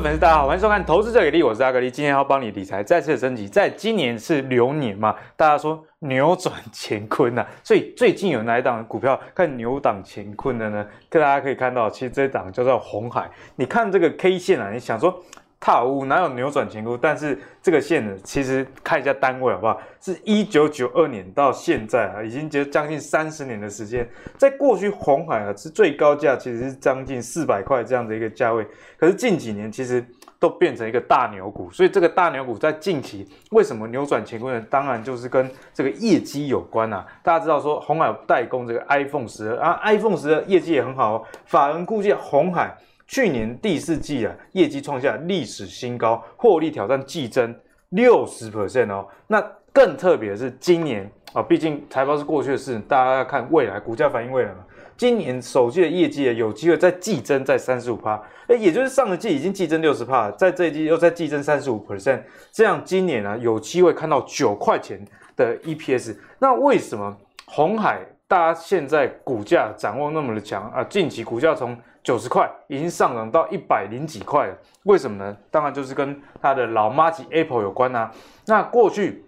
粉丝大家好，欢迎收看《投资者给力》，我是阿格力，今天要帮你理财再次升级。在今年是牛年嘛，大家说扭转乾坤呐、啊，所以最近有哪一档股票看扭转乾坤的呢？大家可以看到，其实这档叫做红海。你看这个 K 线啊，你想说。踏无哪有扭转乾坤？但是这个线呢，其实看一下单位好不好？是一九九二年到现在啊，已经接将近三十年的时间。在过去红海啊，是最高价其实是将近四百块这样的一个价位。可是近几年其实都变成一个大牛股，所以这个大牛股在近期为什么扭转乾坤呢？当然就是跟这个业绩有关啊。大家知道说红海有代工这个 iPhone 十二啊，iPhone 十二业绩也很好哦。法人估计红海。去年第四季啊，业绩创下历史新高，获利挑战季增六十 percent 哦。那更特别的是今年啊，毕竟财报是过去的事，大家要看未来，股价反映未来嘛。今年首季的业绩啊，有机会再季增在三十五趴，哎，也就是上个季已经季增六十趴，在这一季又再季增三十五 percent，这样今年呢、啊、有机会看到九块钱的 EPS。那为什么红海大家现在股价掌握那么的强啊？近期股价从九十块已经上涨到一百零几块了，为什么呢？当然就是跟它的老妈级 Apple 有关啊。那过去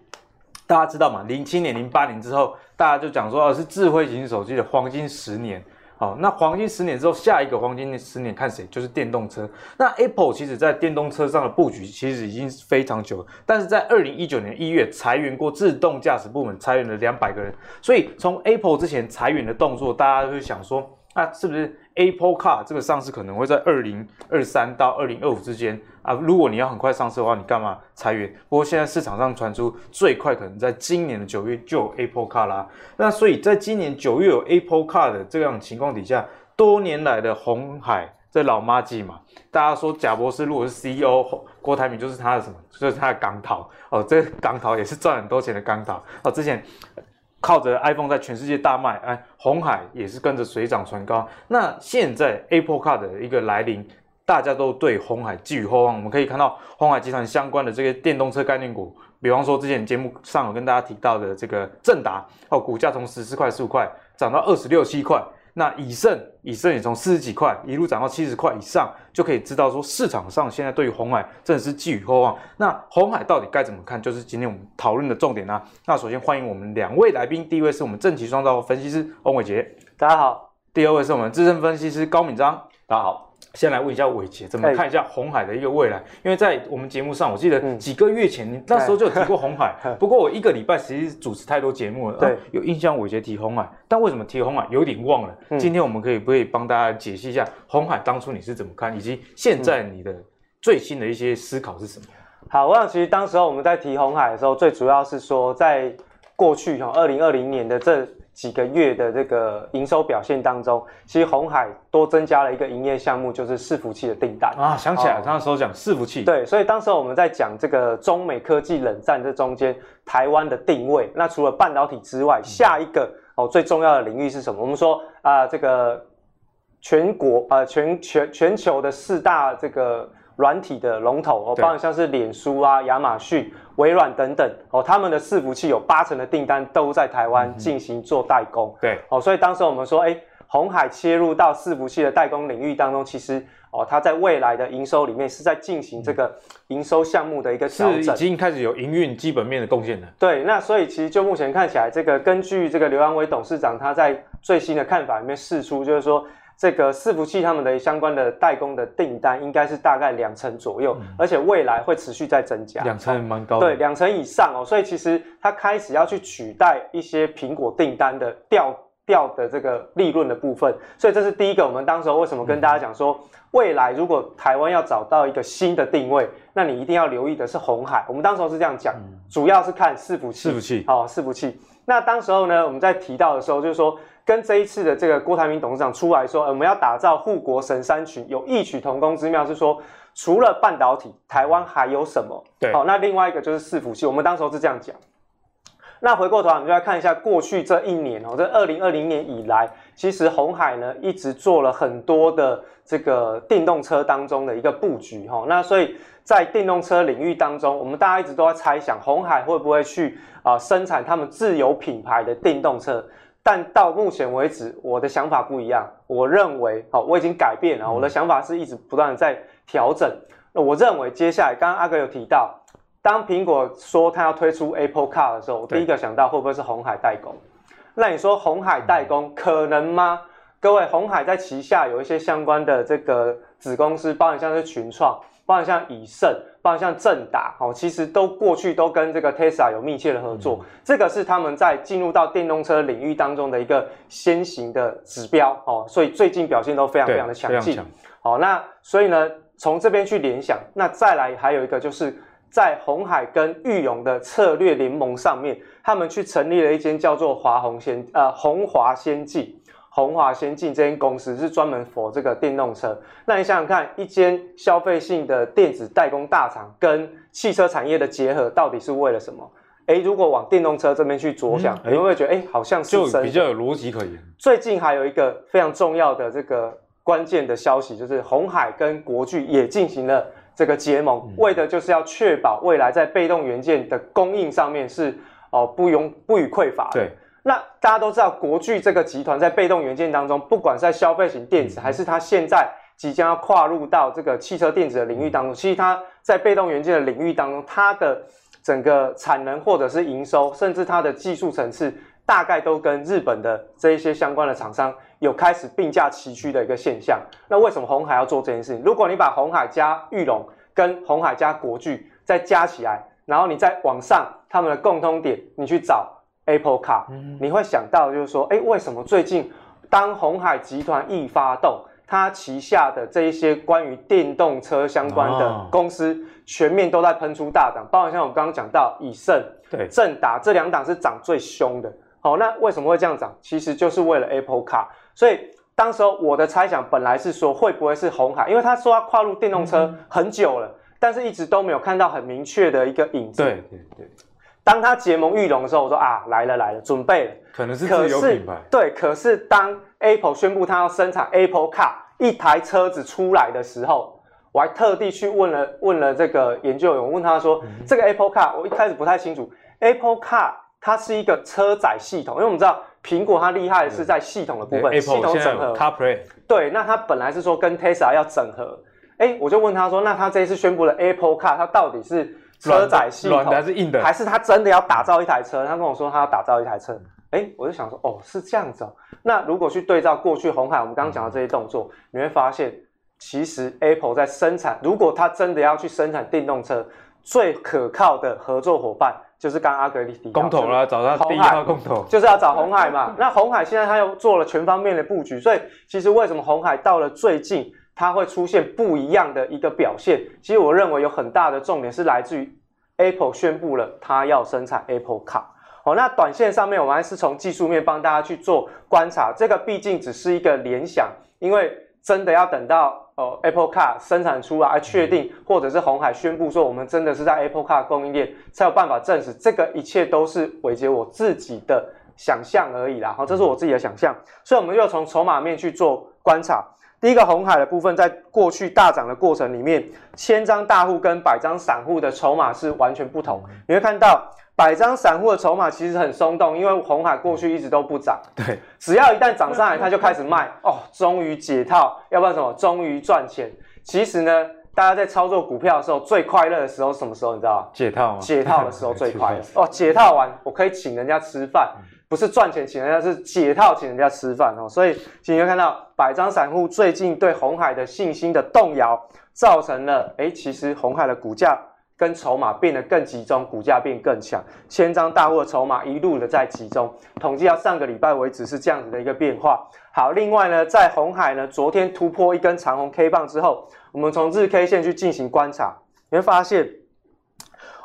大家知道嘛，零七年、零八年之后，大家就讲说啊，是智慧型手机的黄金十年。好，那黄金十年之后，下一个黄金十年看谁？就是电动车。那 Apple 其实在电动车上的布局其实已经非常久了，但是在二零一九年一月裁员过自动驾驶部门，裁员了两百个人。所以从 Apple 之前裁员的动作，大家就会想说。啊是不是 Apple Car 这个上市可能会在二零二三到二零二五之间啊？如果你要很快上市的话，你干嘛裁员？不过现在市场上传出最快可能在今年的九月就有 Apple Car 啦。那所以在今年九月有 Apple Car 的这样情况底下，多年来的红海这老妈鸡嘛，大家说贾博士如果是 CEO，郭台铭就是他的什么？就是他的钢桃哦，这个钢桃也是赚很多钱的钢桃哦，之前。靠着 iPhone 在全世界大卖，哎，红海也是跟着水涨船高。那现在 Apple Car 的一个来临，大家都对红海寄予厚望。我们可以看到鸿海集团相关的这个电动车概念股，比方说之前节目上有跟大家提到的这个正达，哦，股价从十四块、十五块涨到二十六七块。那以盛，以盛也从四十几块一路涨到七十块以上，就可以知道说市场上现在对于红海真的是寄予厚望。那红海到底该怎么看，就是今天我们讨论的重点啊。那首先欢迎我们两位来宾，第一位是我们正奇双造分析师翁伟杰，大家好；第二位是我们资深分析师高敏章，大家好。先来问一下伟杰，怎么看一下鸿海的一个未来？因为在我们节目上，我记得几个月前你那时候就有提过鸿海，不过我一个礼拜其实主持太多节目了，对，有印象伟杰提鸿海，但为什么提鸿海有点忘了？今天我们可以不可以帮大家解析一下鸿海当初你是怎么看，以及现在你的最新的一些思考是什么？好，我想其实当时候我们在提鸿海的时候，最主要是说在过去哈，二零二零年的这。几个月的这个营收表现当中，其实红海多增加了一个营业项目，就是伺服器的订单啊。想起来，他那时候讲伺服器，对，所以当时我们在讲这个中美科技冷战这中间，台湾的定位。那除了半导体之外，下一个哦最重要的领域是什么？我们说啊，这个全国啊全全全球的四大这个。软体的龙头哦，包括像是脸书啊、亚马逊、微软等等哦，他们的伺服器有八成的订单都在台湾进行做代工。对哦，所以当时我们说，哎，红海切入到伺服器的代工领域当中，其实哦，它在未来的营收里面是在进行这个营收项目的一个调整，是已经开始有营运基本面的贡献了。对，那所以其实就目前看起来，这个根据这个刘安伟董事长他在最新的看法里面释出，就是说。这个伺服器他们的相关的代工的订单应该是大概两成左右，嗯，而且未来会持续在增加。两成蛮高的。对，两成以上哦，所以其实它开始要去取代一些苹果订单的掉掉的这个利润的部分，所以这是第一个。我们当时候为什么跟大家讲说，未来如果台湾要找到一个新的定位，那你一定要留意的是红海。我们当时候是这样讲，主要是看伺服器。伺服器。好，伺服器。那当时候呢，我们在提到的时候，就是说。跟这一次的这个郭台铭董事长出来说，我们要打造护国神山群，有异曲同工之妙，是说除了半导体，台湾还有什么？对，好，那另外一个就是伺服器。我们当时候是这样讲。那回过头来，我们就来看一下过去这一年哦，这二零二零年以来，其实鸿海呢一直做了很多的这个电动车当中的一个布局哈。那所以在电动车领域当中，我们大家一直都在猜想，鸿海会不会去啊生产他们自有品牌的电动车？但到目前为止，我的想法不一样。我认为，好，我已经改变了。我的想法是一直不断的在调整。那我认为接下来，刚刚阿哥有提到，当苹果说它要推出 Apple Car 的时候，我第一个想到会不会是红海代工？那你说红海代工可能吗？各位，红海在旗下有一些相关的这个子公司，包含像是群创，包含像以盛，包括像正达，哦，其实都过去都跟这个 Tesla 有密切的合作，嗯、这个是他们在进入到电动车领域当中的一个先行的指标，哦，所以最近表现都非常非常的强劲，好，那所以呢，从这边去联想，那再来还有一个就是在红海跟裕隆的策略联盟上面，他们去成立了一间叫做华鸿先呃鸿华先进。鸿华先进这间公司是专门 for 这个电动车。那你想想看，一间消费性的电子代工大厂跟汽车产业的结合，到底是为了什么？哎，如果往电动车这边去着想，嗯、你会不会觉得哎，好像是就比较有逻辑可言？最近还有一个非常重要的这个关键的消息，就是鸿海跟国巨也进行了这个结盟，嗯、为的就是要确保未来在被动元件的供应上面是哦不用不予匮乏。对。那大家都知道，国巨这个集团在被动元件当中，不管是在消费型电子，还是它现在即将要跨入到这个汽车电子的领域当中，其实它在被动元件的领域当中，它的整个产能或者是营收，甚至它的技术层次，大概都跟日本的这一些相关的厂商有开始并驾齐驱的一个现象。那为什么红海要做这件事情？如果你把红海加玉龙跟红海加国巨再加起来，然后你再往上他们的共通点，你去找。Apple Car，你会想到就是说，哎，为什么最近当鸿海集团一发动，它旗下的这一些关于电动车相关的公司，全面都在喷出大涨，包括像我们刚刚讲到以盛、对正达这两档是涨最凶的。好，那为什么会这样涨？其实就是为了 Apple Car。所以当时候我的猜想本来是说，会不会是红海？因为他说要跨入电动车很久了，但是一直都没有看到很明确的一个影子。对对对。当他结盟裕隆的时候，我说啊，来了来了，准备了。可能是自有品牌。对，可是当 Apple 宣布他要生产 Apple Car 一台车子出来的时候，我还特地去问了问了这个研究员，我问他说，嗯、这个 Apple Car 我一开始不太清楚，Apple Car 它是一个车载系统，因为我们知道苹果它厉害的是在系统的部分，系统整合。CarPlay。对，那它本来是说跟 Tesla 要整合，哎，我就问他说，那他这一次宣布了 Apple Car，它到底是？车载系统还是硬的，还是他真的要打造一台车？他跟我说他要打造一台车，哎，我就想说，哦，是这样子哦。那如果去对照过去红海，我们刚刚讲的这些动作，你会发现，其实 Apple 在生产，如果他真的要去生产电动车，最可靠的合作伙伴就是刚刚阿格里提公投了，找他第一号公投，就是要找红海嘛。那红海现在他又做了全方面的布局，所以其实为什么红海到了最近？它会出现不一样的一个表现。其实我认为有很大的重点是来自于 Apple 宣布了它要生产 Apple Car。好，那短线上面我们还是从技术面帮大家去做观察。这个毕竟只是一个联想，因为真的要等到呃 Apple Car 生产出来确定，或者是红海宣布说我们真的是在 Apple Car 供应链才有办法证实。这个一切都是伟杰我自己的想象而已啦。好，这是我自己的想象，所以我们就从筹码面去做观察。第一个红海的部分，在过去大涨的过程里面，千张大户跟百张散户的筹码是完全不同。你会看到百张散户的筹码其实很松动，因为红海过去一直都不涨。对，只要一旦涨上来，他就开始卖。哦，终于解套，要不然什么？终于赚钱。其实呢，大家在操作股票的时候，最快乐的时候是什么时候？你知道吗？解套吗？解套的时候最快乐。哦，解套完，我可以请人家吃饭。不是赚钱请人家，是解套请人家吃饭哦。所以，请你看到百张散户最近对红海的信心的动摇，造成了诶，其实红海的股价跟筹码变得更集中，股价变更强。千张大户的筹码一路的在集中，统计到上个礼拜为止是这样子的一个变化。好，另外呢，在红海呢昨天突破一根长红 K 棒之后，我们从日 K 线去进行观察，你会发现。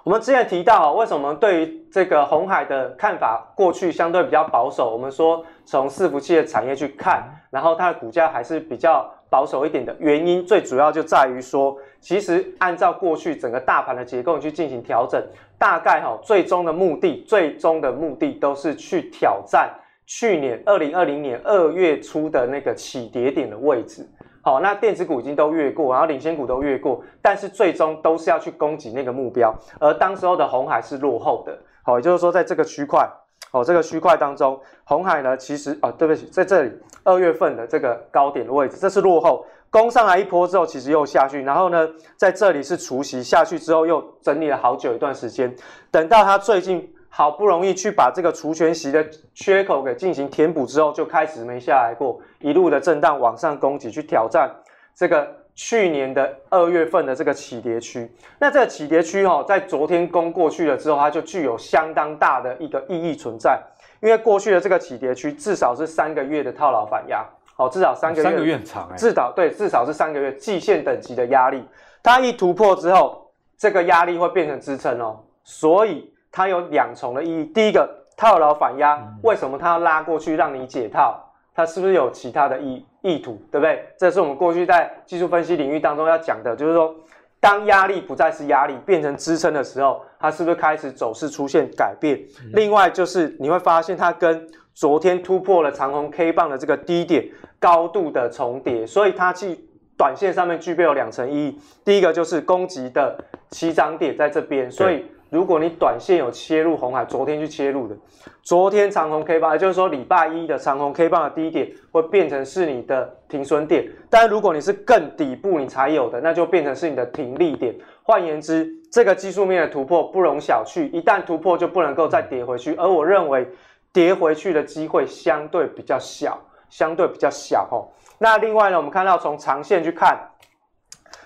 我们之前提到，为什么对于这个红海的看法过去相对比较保守？我们说从伺服器的产业去看，然后它的股价还是比较保守一点的原因，最主要就在于说，其实按照过去整个大盘的结构去进行调整，大概哈最终的目的，最终的目的都是去挑战去年二零二零年二月初的那个起跌点的位置。好，那电子股已经都越过，然后领先股都越过，但是最终都是要去攻击那个目标，而当时候的红海是落后的。好，也就是说，在这个区块，哦，这个区块当中，红海呢，其实啊，对不起，在这里二月份的这个高点的位置，这是落后，攻上来一波之后，其实又下去，然后呢，在这里是除息下去之后，又整理了好久一段时间，等到它最近好不容易去把这个除权息的缺口给进行填补之后，就开始没下来过，一路的震荡往上攻击，去挑战这个去年的二月份的这个起跌区。那这个起跌区哈，在昨天攻过去了之后，它就具有相当大的一个意义存在，因为过去的这个起跌区至少是三个月的套牢反压。好，至少三个月，三个月很长哎，至少对，至少是三个月季线等级的压力，它一突破之后，这个压力会变成支撑哦，所以它有两重的意义。第一个，套牢反压，为什么它要拉过去让你解套？它是不是有其他的意意图，对不对？这是我们过去在技术分析领域当中要讲的，就是说，当压力不再是压力，变成支撑的时候，它是不是开始走势出现改变？另外就是你会发现它跟昨天突破了长虹 K 棒的这个低点，高度的重叠，所以它去短线上面具备有两层意义。第一个就是攻击的起涨点在这边，所以如果你短线有切入红海，昨天去切入的，昨天长红 K 棒，也就是说礼拜一的长红 K 棒的低点会变成是你的停损点。但如果你是更底部你才有的，那就变成是你的停利点。换言之，这个技术面的突破不容小觑，一旦突破就不能够再跌回去。而我认为。跌回去的机会相对比较小，相对比较小哦。那另外呢，我们看到从长线去看，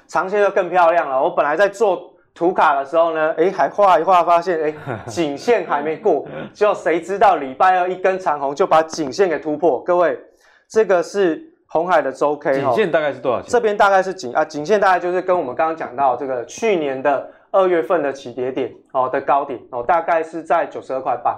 长线就更漂亮了。我本来在做图卡的时候呢，哎，还画一画，发现哎，颈线还没过，就谁知道礼拜二一根长红就把颈线给突破。各位，这个是红海的周 K 颈线大概是多少钱？这边大概是颈啊，颈线大概就是跟我们刚刚讲到这个去年的二月份的起跌点哦的高点哦，大概是在九十二块半。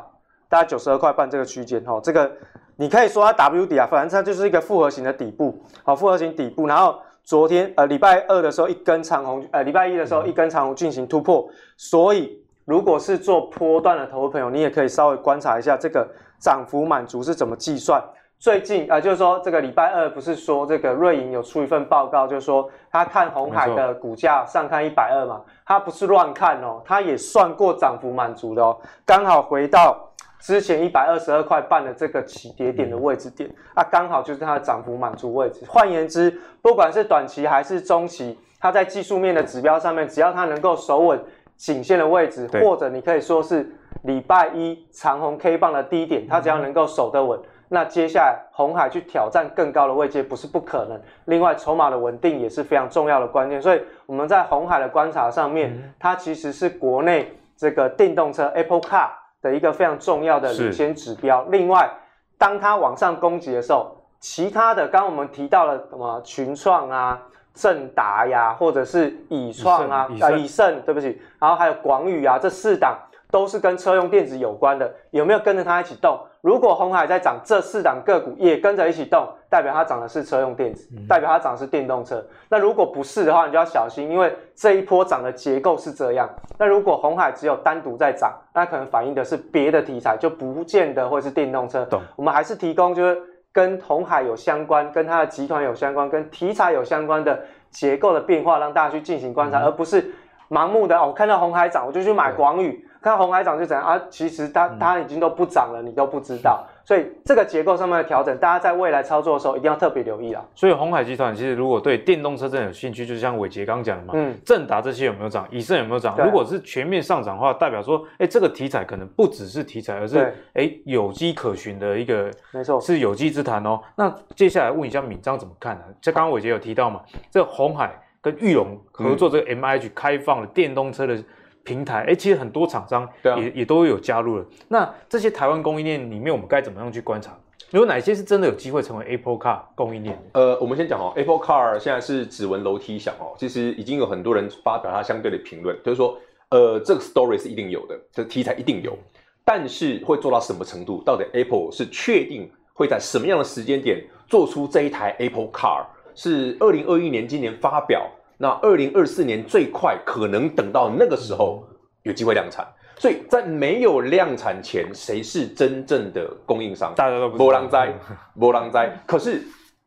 大概九十二块半这个区间，哦，这个你可以说它 W 底啊，反正它就是一个复合型的底部，好，复合型底部。然后昨天呃礼拜二的时候一根长红，呃礼拜一的时候一根长红进行突破，所以如果是做波段的投资朋友，你也可以稍微观察一下这个涨幅满足是怎么计算。最近啊、呃，就是说这个礼拜二不是说这个瑞银有出一份报告，就是说他看红海的股价上看一百二嘛，他不是乱看哦，他也算过涨幅满足的哦，刚好回到。之前一百二十二块半的这个起跌点的位置点啊，刚好就是它的涨幅满足位置。换言之，不管是短期还是中期，它在技术面的指标上面，只要它能够守稳颈线的位置，或者你可以说是礼拜一长红 K 棒的低点，它只要能够守得稳，那接下来红海去挑战更高的位阶不是不可能。另外，筹码的稳定也是非常重要的关键。所以我们在红海的观察上面，它其实是国内这个电动车 Apple Car。的一个非常重要的领先指标。另外，当它往上攻击的时候，其他的刚刚我们提到了什么群创啊、正达呀，或者是以创啊、啊纬胜，对不起，然后还有广宇啊，这四档都是跟车用电子有关的，有没有跟着它一起动？如果红海在涨，这四档个股也跟着一起动，代表它涨的是车用电子，代表它涨的是电动车。那如果不是的话，你就要小心，因为这一波涨的结构是这样。那如果红海只有单独在涨，那可能反映的是别的题材，就不见得会是电动车。懂。我们还是提供就是跟红海有相关、跟它的集团有相关、跟题材有相关的结构的变化，让大家去进行观察，嗯、而不是盲目的哦，我看到红海涨，我就去买广宇。看红海涨就怎样啊？其实它它已经都不涨了，你都不知道。所以这个结构上面的调整，大家在未来操作的时候一定要特别留意啊。所以鸿海集团其实如果对电动车真的有兴趣，就像伟杰刚讲的嘛，嗯，正达这些有没有涨？以盛有没有涨？如果是全面上涨的话，代表说，哎，这个题材可能不只是题材，而是哎有机可循的一个，没错，是有机之谈哦。那接下来问一下敏章怎么看呢？像刚刚伟杰有提到嘛，这鸿海跟玉龙合作这个 MIH 开放了电动车的。平台哎，其实很多厂商也、啊、也都有加入了。那这些台湾供应链里面，我们该怎么样去观察？有哪些是真的有机会成为 Apple Car 供应链？呃，我们先讲哦，Apple Car 现在是指纹楼梯响哦，其实已经有很多人发表它相对的评论，就是说，呃，这个 story 是一定有的，这个题材一定有，但是会做到什么程度？到底 Apple 是确定会在什么样的时间点做出这一台 Apple Car？是二零二一年今年发表？那二零二四年最快可能等到那个时候有机会量产，所以在没有量产前，谁是真正的供应商？大家都不波浪灾，波浪灾。可是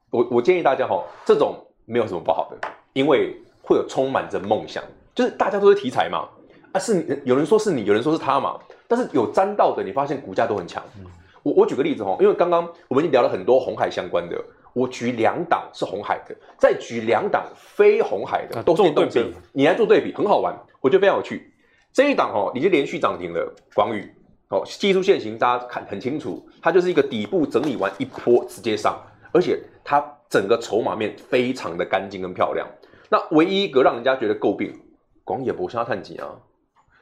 我我建议大家哈，这种没有什么不好的，因为会有充满着梦想，就是大家都是题材嘛，啊是有人说是你，有人说是他嘛，但是有沾到的，你发现股价都很强。我我举个例子哈，因为刚刚我们已经聊了很多红海相关的。我举两档是红海的，再举两档非红海的，都是电动车，你来做对比，很好玩，我觉得非常有趣。这一档哦，已经连续涨停了，广宇哦，技术线型大家看很清楚，它就是一个底部整理完一波直接上，而且它整个筹码面非常的干净跟漂亮。那唯一一个让人家觉得诟病，广野不像碳几啊，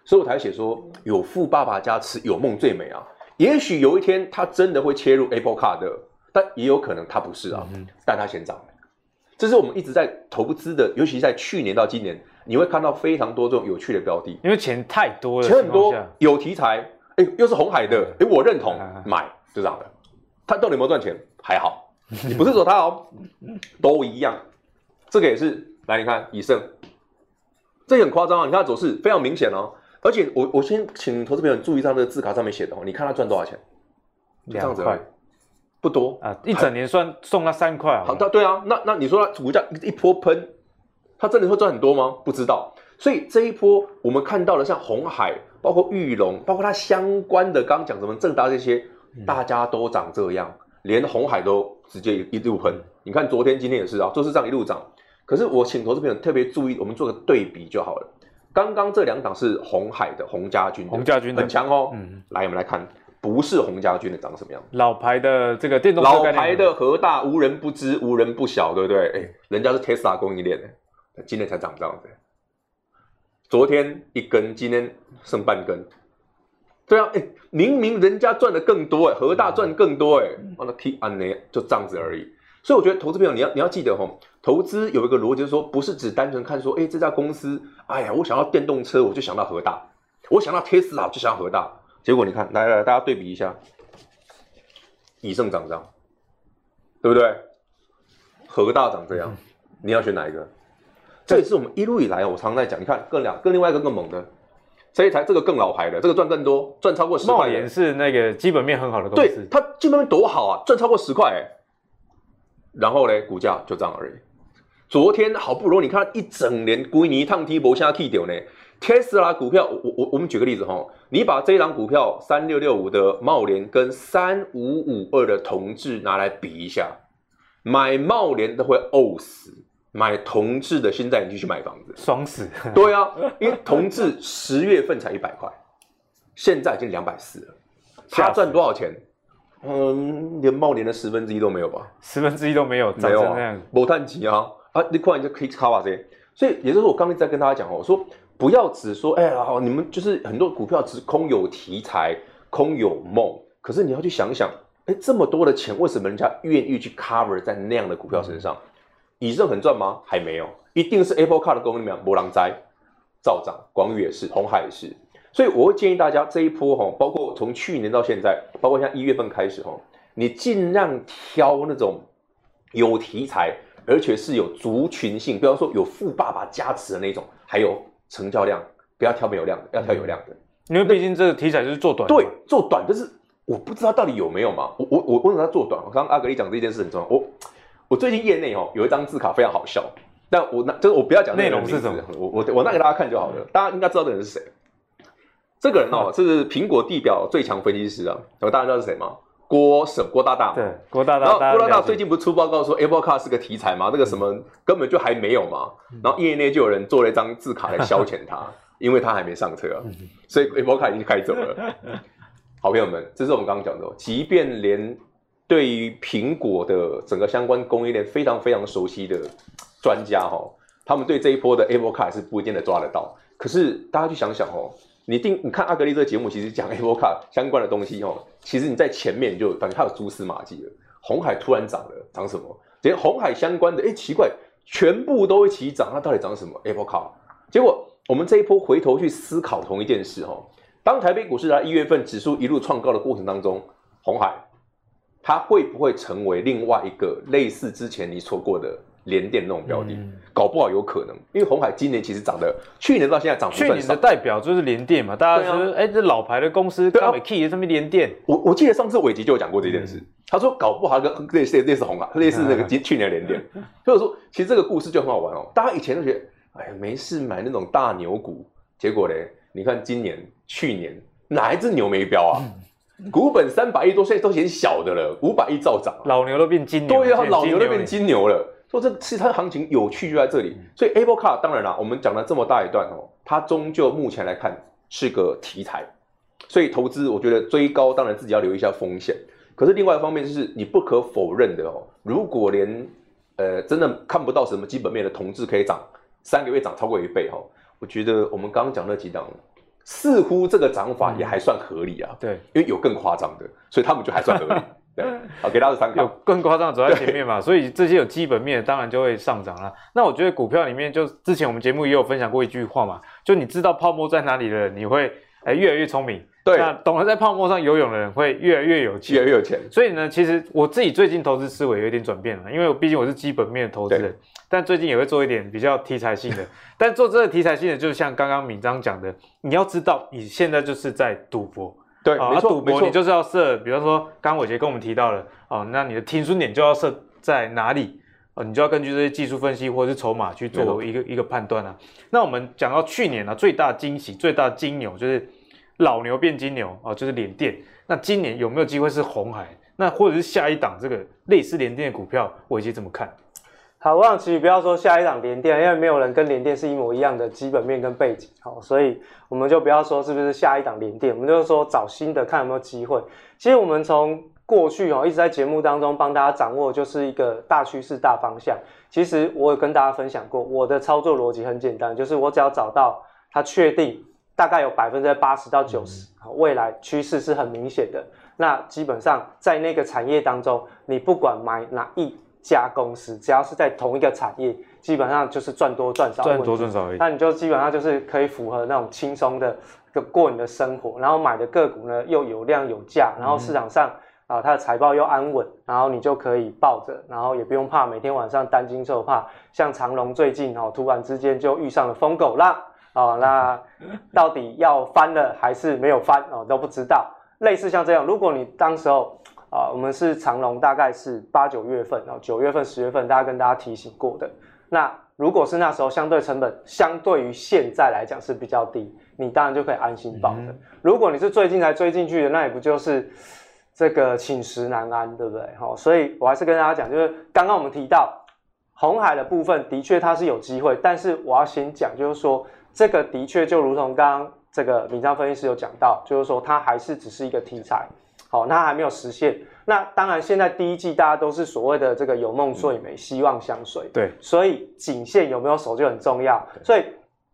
所以我才写说有富爸爸加持，有梦最美啊。也许有一天他真的会切入 Apple Car 的，但也有可能它不是啊，嗯、但它先涨。这是我们一直在投资的，尤其在去年到今年。你会看到非常多这种有趣的标的，因为钱太多了，钱很多，有题材，哎，又是红海的，哎，我认同，买就这样的。他到底有没有赚钱？还好，你不是说它哦，都一样。这个也是，来你看，以盛，这很夸张啊！你看它走势非常明显哦。而且我我先请投资朋友注意上这个字卡上面写的哦，你看它赚多少钱？两块，不多啊，一整年算送他三块。好，对啊，那那你说他股价一波喷？它真的会赚很多吗？不知道。所以这一波我们看到了，像红海，包括玉龙，包括它相关的，刚刚讲什么正达这些，大家都涨这样，连红海都直接一路喷。你看昨天、今天也是啊，都是这样一路涨。可是我请投资朋友特别注意，我们做个对比就好了。刚刚这两档是红海的、洪家军的，鸿家军很强哦。嗯，来我们来看，不是洪家军的长什么样？老牌的这个电动车，老牌的和大，无人不知，无人不晓，对不对？哎，人家是 Tesla 供应链的。今天才涨这样子，昨天一根，今天剩半根。对啊，哎，明明人家赚的更多哎，和大赚更多哎，完了 keep 就这样子而已。所以我觉得投资朋友你要你要记得吼，投资有一个逻辑就是说，不是只单纯看说，哎，这家公司，哎呀，我想要电动车，我就想到和大，我想到 Tesla 我就想到和大。结果你看，来来来，大家对比一下，以盛涨这样，对不对？和大涨这样，你要选哪一个？这也是我们一路以来，我常常在讲。你看，更两，更另外一个更猛的，这一台这个更老牌的，这个赚更多，赚超过十块。茂联是那个基本面很好的公司，对，它基本面多好啊，赚超过十块哎。然后呢，股价就这样而已。昨天好不容易，你看一整年归你一趟 T 博下 K 掉呢。特斯拉股票，我我我们举个例子哈，你把这一档股票三六六五的茂联跟三五五二的同志拿来比一下，买茂联都会呕死。买同志的，现在你就去买房子，爽死。对啊，因为同志十月份才一百块，现在已经两百四了，他赚多少钱？嗯，连茂联的十分之一都没有吧？十分之一都没有，没有啊，没赚钱啊啊！你快你就可以 cover 这，所以也就是我刚才在跟大家讲哦，我说不要只说哎呀，你们就是很多股票只空有题材，空有梦，可是你要去想想，哎，这么多的钱，为什么人家愿意去 cover 在那样的股票身上？以盛很赚吗？还没有，一定是 Apple Car 的功力没有，没人知，照涨。广宇也是，红海也是，所以我会建议大家这一波哈，包括从去年到现在，包括像一月份开始哈，你尽量挑那种有题材，而且是有族群性，比方说有富爸爸加持的那种，还有成交量，不要挑没有量的，要挑有量的，因为毕竟这个题材就是做短，对，做短，但是我不知道到底有没有嘛，我我我为什么要做短？我刚刚阿格力讲这件事很重要，我。我最近业内哦有一张字卡非常好笑，但我那就是我不要讲内容是什么，我我我拿给大家看就好了，大家应该知道这个人是谁。这个人哦是苹果地表最强分析师啊，大家知道是谁吗？郭什郭大大。对，郭大大。然后郭大大最近不是出报告说 Apple Car 是个题材吗？那个什么根本就还没有嘛。然后业内就有人做了一张字卡来消遣他，因为他还没上车啊，所以 Apple Car 已经开走了。好朋友们，这是我们刚刚讲的，即便连。对于苹果的整个相关供应链非常非常熟悉的专家哈，他们对这一波的 Apple Car 是不一定的抓得到。可是大家去想想哦，你定你看阿格力这个节目，其实讲 Apple Car 相关的东西哦，其实你在前面就感觉它有蛛丝马迹了。红海突然涨了，涨什么？连红海相关的，哎，奇怪，全部都一起涨，它到底涨什么？Apple Car。结果我们这一波回头去思考同一件事哦，当台北股市在一月份指数一路创高的过程当中，红海。它会不会成为另外一个类似之前你错过的联电那种标的？嗯、搞不好有可能，因为红海今年其实涨的，去年到现在涨。去年的代表就是联电嘛，大家说，哎、啊欸，这老牌的公司，对啊，key 上面联电。我我记得上次伟吉就有讲过这件事，嗯、他说搞不好跟类似类似红海，类似那个 今去年联电。所以说，其实这个故事就很好玩哦。大家以前都觉得，哎呀，没事买那种大牛股，结果嘞，你看今年、去年哪一只牛没飙啊？嗯股本三百亿多，现在都嫌小的了，五百亿照涨，老牛都变金牛，对啊，老牛都变金牛了。说这其实它的行情有趣就在这里，所以 Apple Car 当然啦，我们讲了这么大一段哦，它终究目前来看是个题材，所以投资我觉得追高当然自己要留意一下风险。可是另外一方面就是你不可否认的哦，如果连呃真的看不到什么基本面的同志可以涨三个月涨超过一倍哈，我觉得我们刚刚讲那几档似乎这个涨法也还算合理啊。嗯、对，因为有更夸张的，所以他们就还算合理。对，好，给大家参考。有更夸张的走在前面嘛，所以这些有基本面的当然就会上涨了。那我觉得股票里面，就之前我们节目也有分享过一句话嘛，就你知道泡沫在哪里了，你会哎越来越聪明。对，那懂得在泡沫上游泳的人会越来越有钱，越来越有钱。所以呢，其实我自己最近投资思维有一点转变了，因为毕竟我是基本面的投资人，但最近也会做一点比较题材性的。但做这个题材性的，就像刚刚敏章讲的，你要知道你现在就是在赌博。对，啊，赌博你就是要设，比方说刚刚伟杰跟我们提到了，哦，那你的停损点就要设在哪里？哦，你就要根据这些技术分析或者是筹码去做一个一个判断啊。那我们讲到去年啊，最大惊喜、最大金牛就是老牛变金牛哦，就是联电。那今年有没有机会是红海？那或者是下一档这个类似联电的股票，伟杰怎么看？好，我想其实不要说下一档联电，因为没有人跟联电是一模一样的基本面跟背景，好，所以我们就不要说是不是下一档联电，我们就是说找新的看有没有机会。其实我们从过去哦一直在节目当中帮大家掌握就是一个大趋势大方向。其实我有跟大家分享过，我的操作逻辑很简单，就是我只要找到它确定大概有百分之八十到九十，未来趋势是很明显的，那基本上在那个产业当中，你不管买哪一家公司只要是在同一个产业，基本上就是赚多赚少，赚多赚少而已。那你就基本上就是可以符合那种轻松的过你的生活，然后买的个股呢又有量有价，然后市场上啊它的财报又安稳，然后你就可以抱着，然后也不用怕每天晚上担惊受怕。像长隆最近哦突然之间就遇上了疯狗浪啊，那到底要翻了还是没有翻哦都不知道。类似像这样，如果你当时候。啊，我们是长隆，大概是八九月份，然后九月份、十月份，大家跟大家提醒过的。那如果是那时候相对成本相对于现在来讲是比较低，你当然就可以安心抱的。嗯、如果你是最近才追进去的，那也不就是这个寝食难安，对不对？好，所以我还是跟大家讲，就是刚刚我们提到红海的部分，的确它是有机会，但是我要先讲，就是说这个的确就如同刚刚这个敏章分析师有讲到，就是说它还是只是一个题材。好，那还没有实现。那当然，现在第一季大家都是所谓的这个有梦最美，希望相随。对，所以颈线有没有守就很重要。所以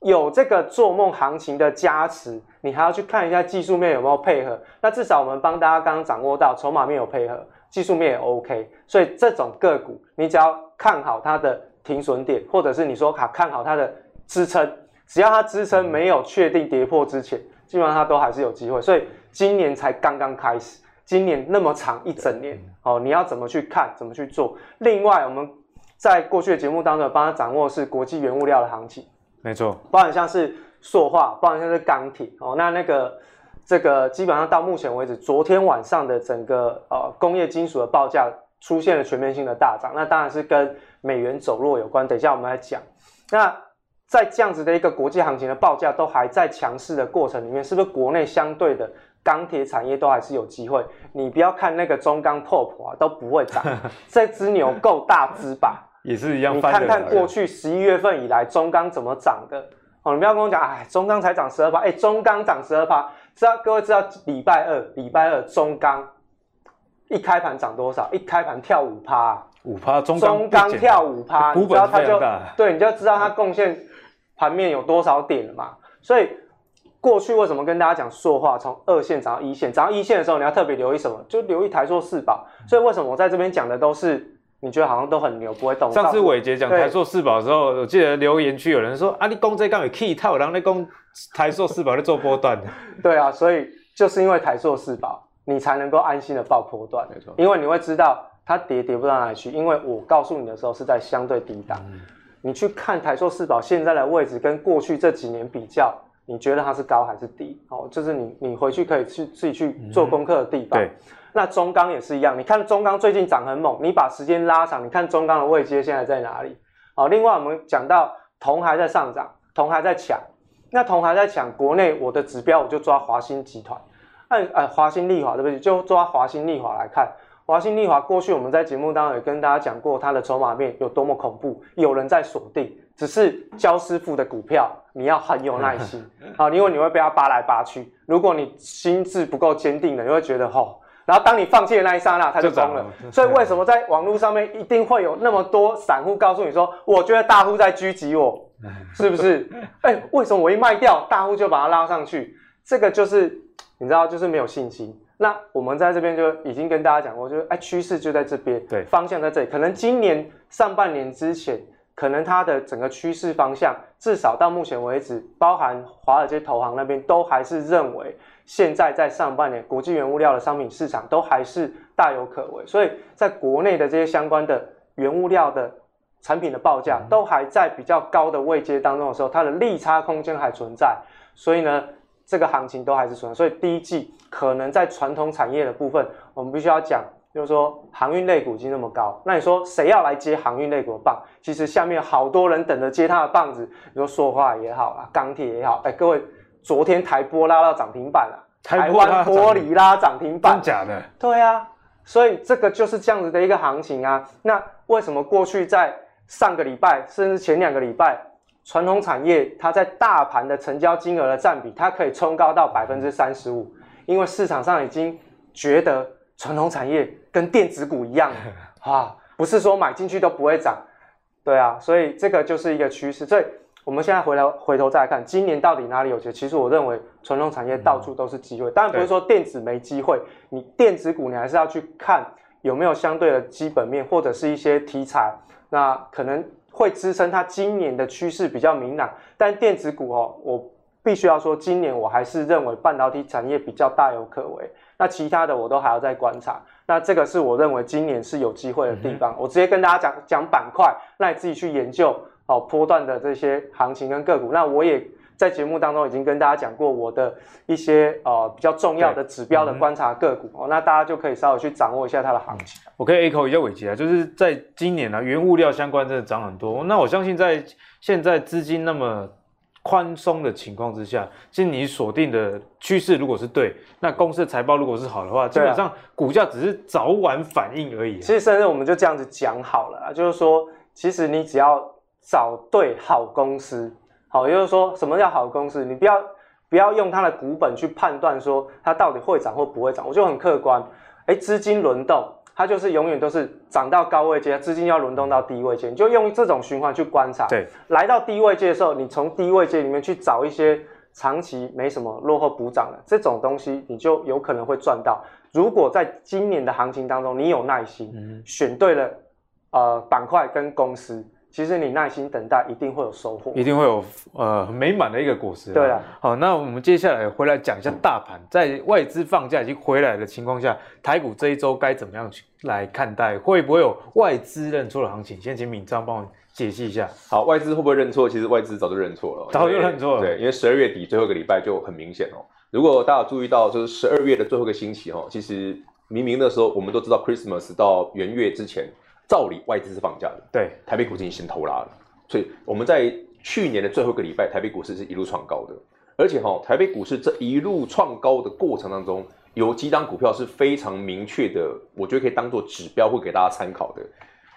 有这个做梦行情的加持，你还要去看一下技术面有没有配合。那至少我们帮大家刚刚掌握到筹码面有配合，技术面也 OK。所以这种个股，你只要看好它的停损点，或者是你说卡看好它的支撑，只要它支撑没有确定跌破之前，基本上它都还是有机会。所以今年才刚刚开始。今年那么长一整年，哦，你要怎么去看，怎么去做？另外，我们在过去的节目当中帮他掌握是国际原物料的行情，没错，包含像是塑化，包含像是钢铁，哦，那那个这个基本上到目前为止，昨天晚上的整个呃工业金属的报价出现了全面性的大涨，那当然是跟美元走弱有关。等一下我们来讲。那在这样子的一个国际行情的报价都还在强势的过程里面，是不是国内相对的？钢铁产业都还是有机会，你不要看那个中钢破破啊，都不会涨。这只牛够大只吧？也是一样。你看看过去十一月份以来，中钢怎么涨的？哦，你不要跟我讲，哎，中钢才涨十二趴，哎，中钢涨十二趴，知道各位知道礼拜二礼拜二中钢一开盘涨多少？一开盘跳五趴，五趴中中钢跳五趴，你知道它就对，你就知道它贡献盘面有多少点了嘛？所以。过去为什么跟大家讲塑化从二线涨到一线？涨到一线的时候，你要特别留意什么？就留意台塑四宝。所以为什么我在这边讲的都是你觉得好像都很牛，不会动？上次伟杰讲台塑四宝的时候，我记得留言区有人说：“啊，你攻这刚有 key 套，然后你攻台塑四宝在做波段的。”对啊，所以就是因为台塑四宝，你才能够安心的抱波段。没错，因为你会知道它跌跌不到哪里去，因为我告诉你的时候是在相对低档。嗯、你去看台塑四宝现在的位置，跟过去这几年比较。你觉得它是高还是低？哦，就是你你回去可以去自己去做功课的地方。嗯、对，那中钢也是一样。你看中钢最近涨很猛，你把时间拉长，你看中钢的位阶现在在哪里？好，另外我们讲到铜还在上涨，铜还在抢。那铜还在抢，国内我的指标我就抓华新集团。按呃华新丽华对不起？就抓华新丽华来看，华新丽华过去我们在节目当中也跟大家讲过，它的筹码面有多么恐怖，有人在锁定，只是教师傅的股票，你要很有耐心 啊，因为你会被他扒来扒去。如果你心智不够坚定的，你会觉得吼。哦然后当你放弃的那一刹那，他就崩了。所以为什么在网络上面一定会有那么多散户告诉你说，我觉得大户在狙击我，是不是？哎，为什么我一卖掉，大户就把它拉上去？这个就是你知道，就是没有信心。那我们在这边就已经跟大家讲过，就是哎，趋势就在这边，对，方向在这里。可能今年上半年之前，可能它的整个趋势方向，至少到目前为止，包含华尔街投行那边都还是认为。现在在上半年，国际原物料的商品市场都还是大有可为，所以在国内的这些相关的原物料的产品的报价都还在比较高的位阶当中的时候，它的利差空间还存在，所以呢，这个行情都还是存在。所以第一季可能在传统产业的部分，我们必须要讲，就是说航运类股已经那么高，那你说谁要来接航运类股的棒？其实下面好多人等着接他的棒子，比如说塑化也好啊，钢铁也好，哎，各位。昨天台玻拉到涨停板了，台湾玻璃拉涨停板，真假的？对啊，所以这个就是这样子的一个行情啊。那为什么过去在上个礼拜，甚至前两个礼拜，传统产业它在大盘的成交金额的占比，它可以冲高到百分之三十五？因为市场上已经觉得传统产业跟电子股一样 啊，不是说买进去都不会涨。对啊，所以这个就是一个趋势。所以。我们现在回来回头再来看，今年到底哪里有机会？其实我认为传统产业到处都是机会，当然不是说电子没机会，你电子股你还是要去看有没有相对的基本面或者是一些题材，那可能会支撑它今年的趋势比较明朗。但电子股哦，我必须要说，今年我还是认为半导体产业比较大有可为，那其他的我都还要再观察。那这个是我认为今年是有机会的地方。我直接跟大家讲讲板块，那你自己去研究。哦，波段的这些行情跟个股，那我也在节目当中已经跟大家讲过我的一些呃比较重要的指标的观察个股哦，那大家就可以稍微去掌握一下它的行情。我可以 echo 一下伟杰啊，就是在今年呢、啊，原物料相关真的涨很多。那我相信在现在资金那么宽松的情况之下，其实你锁定的趋势如果是对，那公司的财报如果是好的话，基本上股价只是早晚反应而已、啊。其实甚至我们就这样子讲好了，就是说，其实你只要。找对好公司，好，也就是说，什么叫好公司？你不要不要用它的股本去判断说它到底会涨或不会涨。我就很客观，哎，资金轮动，它就是永远都是涨到高位阶，资金要轮动到低位阶，你就用这种循环去观察。对，来到低位阶的时候，你从低位阶里面去找一些长期没什么落后补涨的这种东西，你就有可能会赚到。如果在今年的行情当中，你有耐心，嗯、选对了呃板块跟公司。其实你耐心等待，一定会有收获，一定会有呃美满的一个果实。对啊，好，那我们接下来回来讲一下大盘，在外资放假已经回来的情况下，台股这一周该怎么样去来看待？会不会有外资认错的行情？先请敏章帮我解析一下。好，外资会不会认错？其实外资早就认错了，早就认错了。对，因为十二月底最后一个礼拜就很明显哦。如果大家注意到，就是十二月的最后一个星期哦，其实明明的时候我们都知道，Christmas 到元月之前。照理外资是放假的，对，台北股市已经先偷拉了，所以我们在去年的最后一个礼拜，台北股市是一路创高的，而且哈，台北股市这一路创高的过程当中，有几档股票是非常明确的，我觉得可以当做指标，会给大家参考的。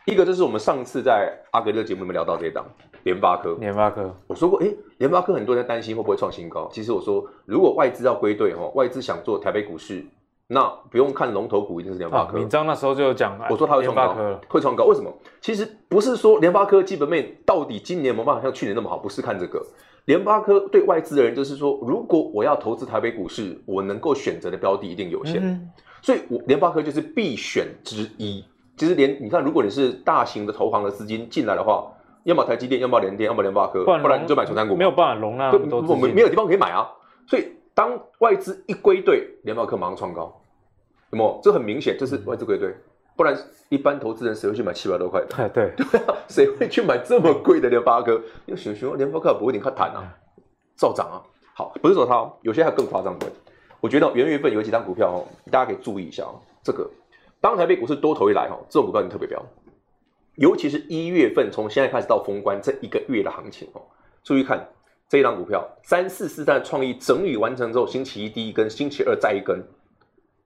一个就是我们上次在阿格勒节目里面聊到这一档联发科，联发科，我说过，诶，联发科很多人在担心会不会创新高，其实我说，如果外资要归队哈，外资想做台北股市。那不用看龙头股，一定是联发科。闵漳那时候就有讲，我说它会创高，会创高。为什么？其实不是说联发科基本面到底今年没办法像去年那么好，不是看这个。联发科对外资的人就是说，如果我要投资台北股市，我能够选择的标的一定有限，嗯、所以我联发科就是必选之一。其实连你看，如果你是大型的投行的资金进来的话，要么台积电，要么联电，要么联发科，不然，你就买成长股，没有办法容纳那么多资金，没没有地方可以买啊。所以当外资一归队，联发科马上创高。那么这很明显，这是外资归队，不然一般投资人谁会去买七百多块的？对 对啊，谁会去买这么贵的联发科？因为熊熊联发科不会点看谈啊，照涨啊。好，不是说它哦，有些还更夸张的。我觉得元月份有几张股票哦，大家可以注意一下哦。这个当台北股市多头一来哦，这种股票你特别标，尤其是一月份从现在开始到封关这一个月的行情哦，注意看这一档股票，三四四三的创意整理完成之后，星期一第一根，星期二再一根，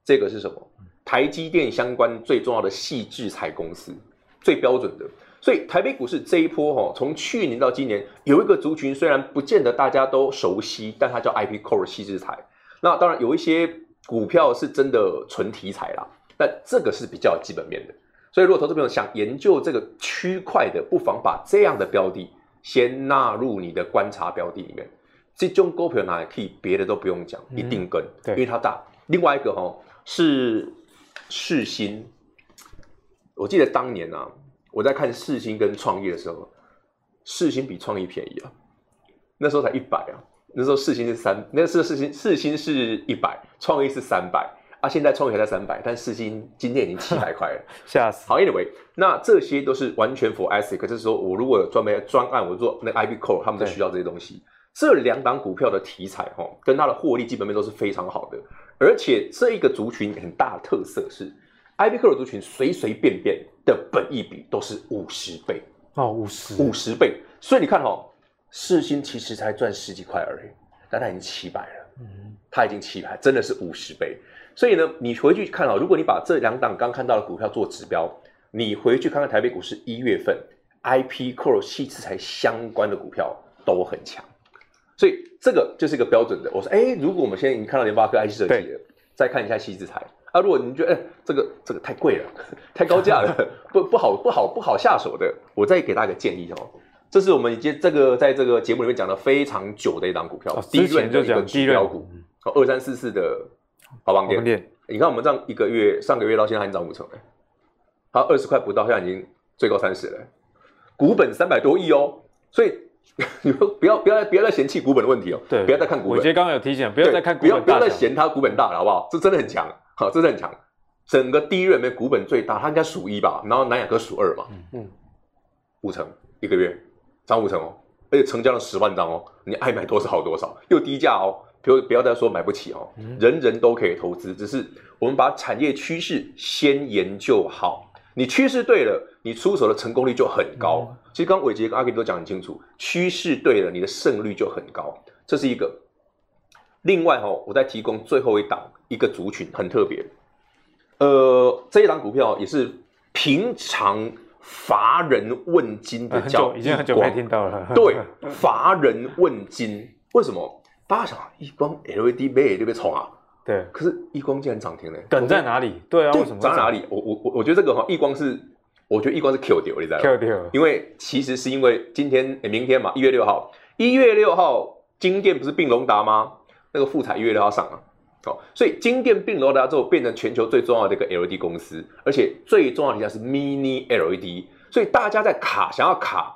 这个是什么？台积电相关最重要的矽智财公司，最标准的。所以台北股市这一波哈，从去年到今年，有一个族群虽然不见得大家都熟悉，但它叫 IP Core 矽智财。那当然有一些股票是真的纯题材啦，但这个是比较基本面的。所以如果投资朋友想研究这个区块的，不妨把这样的标的先纳入你的观察标的里面。这种股票哪里可以，别的都不用讲，一定跟，嗯、因为它大。另外一个哈是世新，我记得当年啊。我在看世新跟创意的时候，世新比创意便宜啊，那时候才一百啊，那时候世新是三，那时候世新世新是一百，创意是三百啊，现在创意还在三百，但世新今天已经七百块了，吓死！好，anyway，那这些都是完全 for ASIC，就是说我如果有专门专案，我做那个 IP Core，他们都需要这些东西。这两档股票的题材哈，跟它的获利基本面都是非常好的，而且这一个族群很大的特色是。IP Core 族群随随便便的本益比都是五十倍哦，五十五十倍，所以你看哦，世芯其实才赚十几块而已，但它已经七百了，嗯，它已经七百，真的是五十倍。所以呢，你回去看哦，如果你把这两档刚看到的股票做指标，你回去看看台北股市一月份 IP Core 矽智财相关的股票都很强，所以这个就是一个标准的。我说，哎，如果我们现在已经看到联发科 IC 设计了，再看一下矽智财。啊，如果你觉得哎，这个这个太贵了，太高价了，不不好不好不好下手的，我再给大家一个建议哦。这是我们已经这个在这个节目里面讲了非常久的一档股票，第一轮就讲低标股，二三四四的华邦电。你看我们这样一个月，上个月到现在还涨五成哎，它二十块不到，现在已经最高三十了，股本三百多亿哦。所以 你不不要不要不要再嫌弃股本的问题哦，对，不要再看股本。我觉得刚刚有提醒，不要再看股本，不要不要再嫌它股本大了，好不好？这真的很强。好，这是很强。整个第一轮里面股本最大，它应该数一吧，然后南亚科数二嘛。嗯，五成一个月涨五成哦，而且成交了十万张哦，你爱买多少好多少，又低价哦。不要不要再说买不起哦，人人都可以投资，只是我们把产业趋势先研究好。你趋势对了，你出手的成功率就很高。其实刚刚伟杰跟阿 K 都讲很清楚，趋势对了，你的胜率就很高。这是一个。另外哈，我再提供最后一档。一个族群很特别，呃，这一档股票也是平常乏人问津的叫，已经很久没听到了。对，乏人问津，为什么？大家想，一光 LED 被对不对冲啊？对，可是一光竟然涨停了，梗在哪里？对啊，为什么？涨在哪里？我我我我觉得这个哈，一光是，我觉得亿光是 Q 掉，你知道吗？Q 掉，因为其实是因为今天、欸、明天嘛，一月六号，一月六号，金店不是并隆达吗？那个富彩一月六号上啊。哦，所以金店并罗达之后，变成全球最重要的一个 LED 公司，而且最重要的一项是 Mini LED，所以大家在卡，想要卡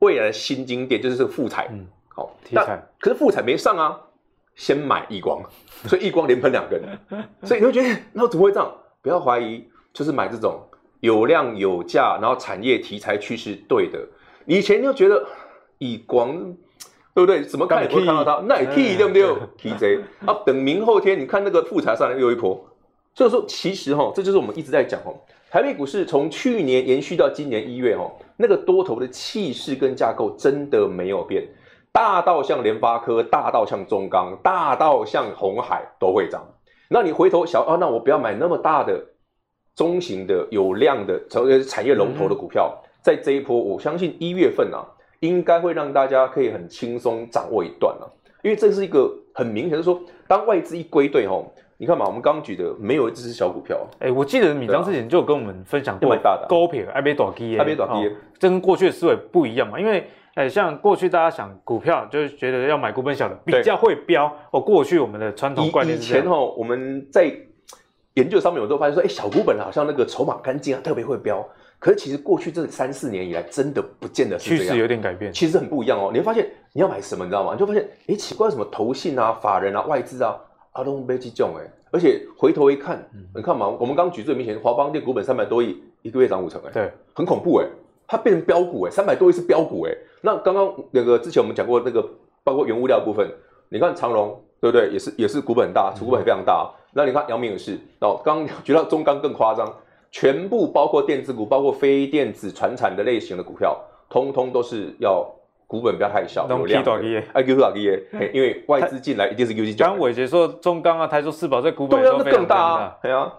未来的新金店，就是这个富彩。嗯，好、哦，题材。可是富彩没上啊，先买亿光，所以亿光连喷两根，所以你会觉得，那怎么会这样？不要怀疑，就是买这种有量有价，然后产业题材趋势对的。以前就觉得以光。对不对？怎么看也不会看到它，那也可以对不对？TJ 啊，等明后天你看那个富采上来又一波，所以说其实哈，这就是我们一直在讲哦，台北股市从去年延续到今年一月哦，那个多头的气势跟架构真的没有变，大到像联发科，大到像中钢，大到像鸿海都会涨。那你回头想啊，那我不要买那么大的、中型的、有量的成为产业龙头的股票，在这一波，我相信一月份啊。应该会让大家可以很轻松掌握一段了，因为这是一个很明显就是说，当外资一归队吼，你看嘛，我们刚刚举的没有一只是小股票。哎，我记得米章之前就有跟我们分享过，高撇爱买大支，爱买大支，这跟过去的思维不一样嘛。因为哎，像过去大家想股票，就是觉得要买股本小的比较会飙哦。过去我们的传统观念是以前吼，我们在研究上面，我都发现说，哎，小股本好像那个筹码干净啊，特别会飙。可是其实过去这三四年以来，真的不见得是这样。趋势有点改变，其实很不一样哦。你会发现，你要买什么，你知道吗？你就发现，哎，奇怪，什么投信啊、法人啊、外资啊，啊都没这种哎。而且回头一看，嗯、你看嘛，我们刚举最明显，华邦电股本三百多亿，一个月涨五成哎，对，很恐怖哎，它变成飙股哎，三百多亿是飙股哎。那刚刚那个之前我们讲过那个，包括原物料部分，你看长隆对不对？也是也是股本很大，股本也非常大。嗯、那你看姚明也是，哦，刚刚觉得中钢更夸张。全部包括电子股，包括非电子传产的类型的股票，通通都是要股本不要太小，都有量的。哎，Q 大 K 因为外资进来一定是 Q 金。刚刚伟杰说中钢啊、台塑、四宝在股本都更大啊，对啊。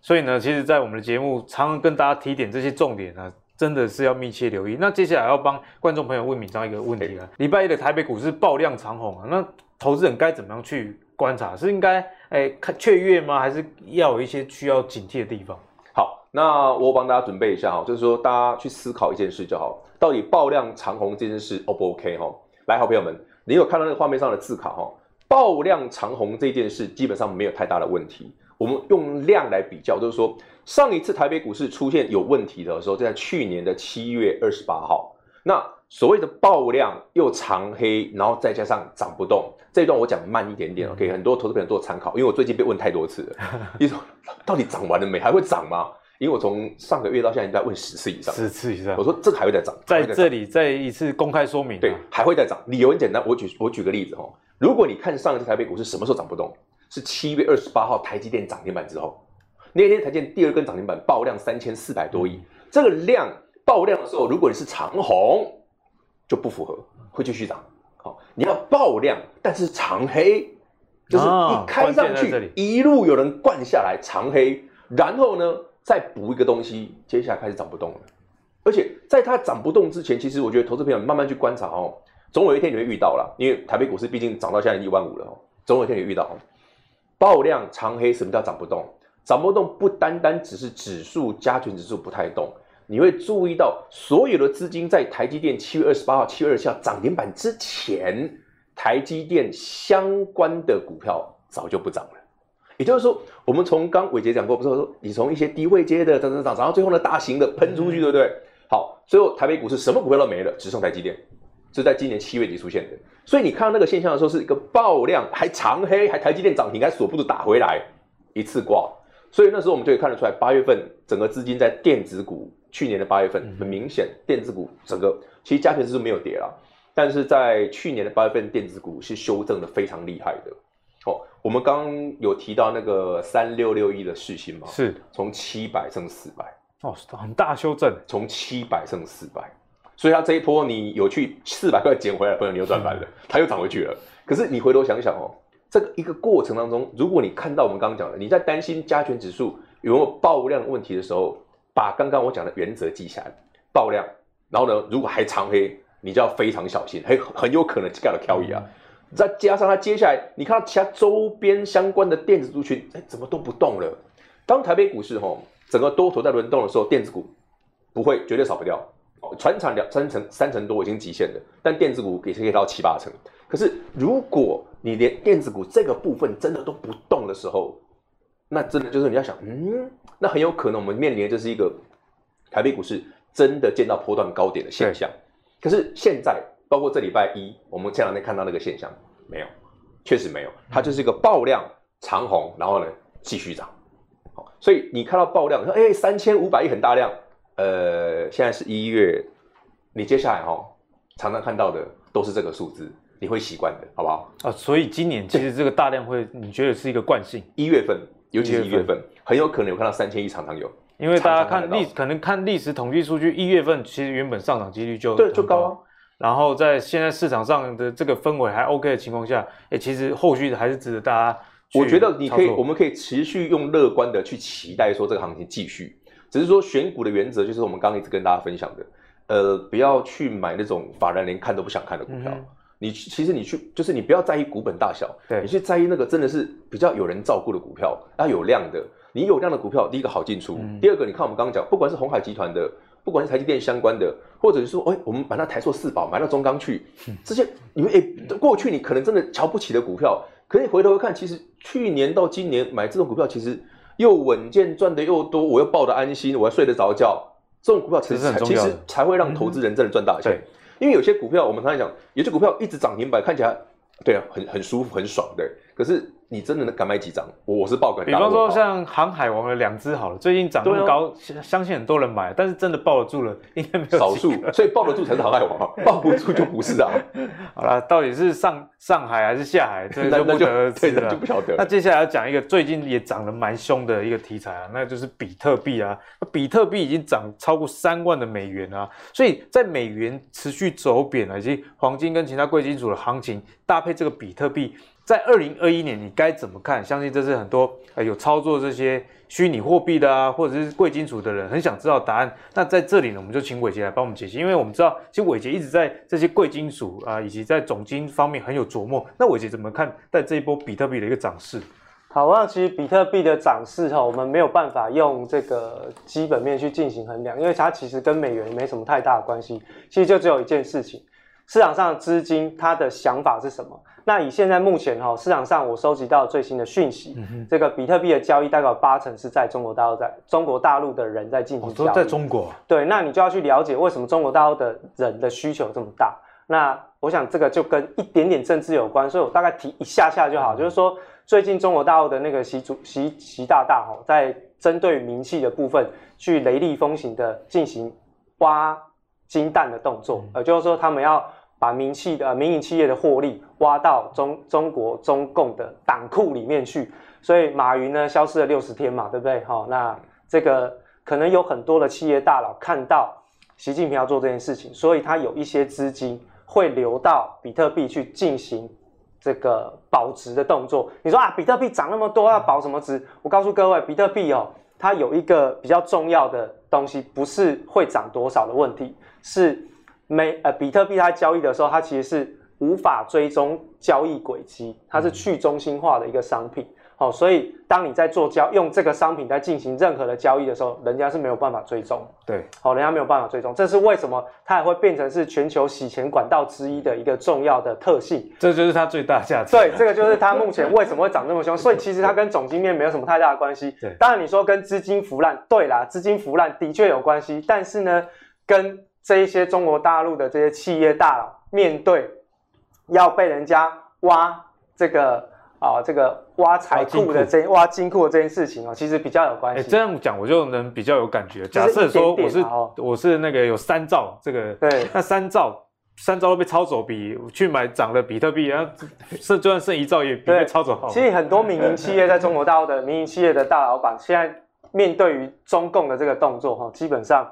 所以呢，其实，在我们的节目常常跟大家提点这些重点呢，真的是要密切留意。那接下来要帮观众朋友问敏章一个问题了：礼拜一的台北股市爆量长红啊，那投资人该怎么样去观察？是应该哎看雀跃吗？还是要有一些需要警惕的地方？好，那我帮大家准备一下哈，就是说大家去思考一件事就好，到底爆量长红这件事 O 不 OK 哈？来，好朋友们，你有看到那个画面上的字卡哈？爆量长红这件事基本上没有太大的问题。我们用量来比较，就是说上一次台北股市出现有问题的时候，就在去年的七月二十八号。那所谓的爆量又长黑，然后再加上涨不动，这一段我讲慢一点点，OK，很多投资朋友做参考。因为我最近被问太多次了，你说到底涨完了没？还会涨吗？因为我从上个月到现在，应该问十次以上，十次以上。我说这个还会再涨，在这里再一次公开说明，对，还会再涨。理由很简单，我举我举个例子哈，如果你看上一次台北股市什么时候涨不动？是七月二十八号台积电涨停板之后，那天台积电第二根涨停板爆量三千四百多亿，这个量爆量的时候，如果你是长红，就不符合，会继续涨。好，你要爆量，但是长黑，就是一开上去一路有人灌下来长黑，然后呢再补一个东西，接下来开始涨不动了。而且在它涨不动之前，其实我觉得投资朋友慢慢去观察哦，总有一天你会遇到了，因为台北股市毕竟涨到现在一万五了哦，总有一天你会遇到。哦爆量长黑，什么叫涨不动？涨不动不单单只是指数加权指数不太动，你会注意到所有的资金在台积电七月二十八号、七月二十七号涨停板之前，台积电相关的股票早就不涨了。也就是说，我们从刚伟杰讲过，不是说你从一些低位接的涨涨涨，涨到最后呢大型的喷出去，对不对？好，最后台北股市什么股票都没了，只剩台积电。是在今年七月底出现的，所以你看到那个现象的时候，是一个爆量，还长黑，还台积电涨停，还锁不住打回来，一次挂。所以那时候我们就可以看得出来，八月份整个资金在电子股，去年的八月份很明显，电子股整个其实加权指数没有跌了，但是在去年的八月份，电子股是修正的非常厉害的。哦，我们刚刚有提到那个三六六一的市心嘛，是从七百升四百，哦，很大修正，从七百升四百。所以它这一波你有去四百块捡回来，朋友你又赚翻了，它又涨回去了。可是你回头想想哦，这个一个过程当中，如果你看到我们刚刚讲的，你在担心加权指数有没有爆量问题的时候，把刚刚我讲的原则记下来，爆量，然后呢，如果还长黑，你就要非常小心，很很有可能就盖了漂移啊。再加上它接下来，你看到其他周边相关的电子族群，哎，怎么都不动了？当台北股市吼整个多头在轮动的时候，电子股不会绝对少不掉。船产两三成三成多已经极限了，但电子股也是可以到七八成。可是如果你连电子股这个部分真的都不动的时候，那真的就是你要想，嗯，那很有可能我们面临的就是一个台北股市真的见到波段高点的现象。可是现在包括这礼拜一，我们前两天看到那个现象没有？确实没有，它就是一个爆量长红，然后呢继续涨。好，所以你看到爆量，你说哎三千五百亿很大量。呃，现在是一月，你接下来哈、哦，常常看到的都是这个数字，你会习惯的，好不好？啊，所以今年其实这个大量会，你觉得是一个惯性？一月份，尤其是一月份，很有可能有看到三千亿，常常有。因为大家看历，可能看历史统计数据，一月份其实原本上涨几率就对就高啊。然后在现在市场上的这个氛围还 OK 的情况下，哎，其实后续还是值得大家。我觉得你可以，我们可以持续用乐观的去期待说这个行情继续。只是说选股的原则就是我们刚刚一直跟大家分享的，呃，不要去买那种法人连看都不想看的股票。嗯、你其实你去就是你不要在意股本大小，对，你去在意那个真的是比较有人照顾的股票，要有量的。你有量的股票，第一个好进出，嗯、第二个你看我们刚刚讲，不管是鸿海集团的，不管是台积电相关的，或者是说，哎，我们把那台塑四宝买到中钢去，这些你们哎，过去你可能真的瞧不起的股票，可以回头看，其实去年到今年买这种股票，其实。又稳健赚的又多，我又抱得安心，我还睡得着觉。这种股票其实才其实才会让投资人真的赚大钱。嗯、因为有些股票我们常常讲，有些股票一直涨停板，看起来对啊，很很舒服很爽，的。可是你真的敢买几张？我是抱个。比方说像航海王的两只好了，最近涨那么高，啊、相信很多人买，但是真的抱得住了，应该没有少数，所以抱得住才是航海王，抱不住就不是啊。好了，到底是上上海还是下海，这就不得而知了，就不晓得。那接下来要讲一个最近也涨得蛮凶的一个题材啊，那就是比特币啊。比特币已经涨超过三万的美元啊，所以在美元持续走贬啊，以及黄金跟其他贵金属的行情搭配这个比特币。在二零二一年，你该怎么看？相信这是很多呃有操作这些虚拟货币的啊，或者是贵金属的人很想知道答案。那在这里呢，我们就请伟杰来帮我们解析，因为我们知道，其实伟杰一直在这些贵金属啊，以及在总金方面很有琢磨。那伟杰怎么看在这一波比特币的一个涨势？好，那其实比特币的涨势哈，我们没有办法用这个基本面去进行衡量，因为它其实跟美元没什么太大的关系。其实就只有一件事情，市场上资金它的想法是什么？那以现在目前哈市场上我收集到最新的讯息，这个比特币的交易大概有八成是在中国大陆，在中国大陆的人在进行交易。在中国。对，那你就要去了解为什么中国大陆的人的需求这么大。那我想这个就跟一点点政治有关，所以我大概提一下下就好。嗯、就是说，最近中国大陆的那个习主习习大大哈，在针对名气的部分去雷厉风行的进行挖金蛋的动作，呃、嗯，就是说他们要。把民企的民营企业的获利挖到中中国中共的党库里面去，所以马云呢消失了六十天嘛，对不对？好，那这个可能有很多的企业大佬看到习近平要做这件事情，所以他有一些资金会流到比特币去进行这个保值的动作。你说啊，比特币涨那么多，要保什么值？我告诉各位，比特币哦，它有一个比较重要的东西，不是会涨多少的问题，是。每呃，比特币它交易的时候，它其实是无法追踪交易轨迹，它是去中心化的一个商品。好、哦，所以当你在做交用这个商品在进行任何的交易的时候，人家是没有办法追踪。对，好、哦，人家没有办法追踪，这是为什么它也会变成是全球洗钱管道之一的一个重要的特性。这就是它最大价值。对，这个就是它目前为什么会涨这么凶。所以其实它跟总经面没有什么太大的关系。对，当然你说跟资金腐烂，对啦，资金腐烂的确有关系，但是呢，跟这一些中国大陆的这些企业大佬，面对要被人家挖这个啊、呃，这个挖财库的这挖金库的这件事情哦，其实比较有关系。欸、这样讲我就能比较有感觉。假设说我是我是那个有三兆这个，对，那三兆三兆都被抄走，比去买涨的比特币，然后剩就算剩一兆也比被抄走好。其实很多民营企业在中国大陆的民营企业的大老板，现在面对于中共的这个动作哈，基本上。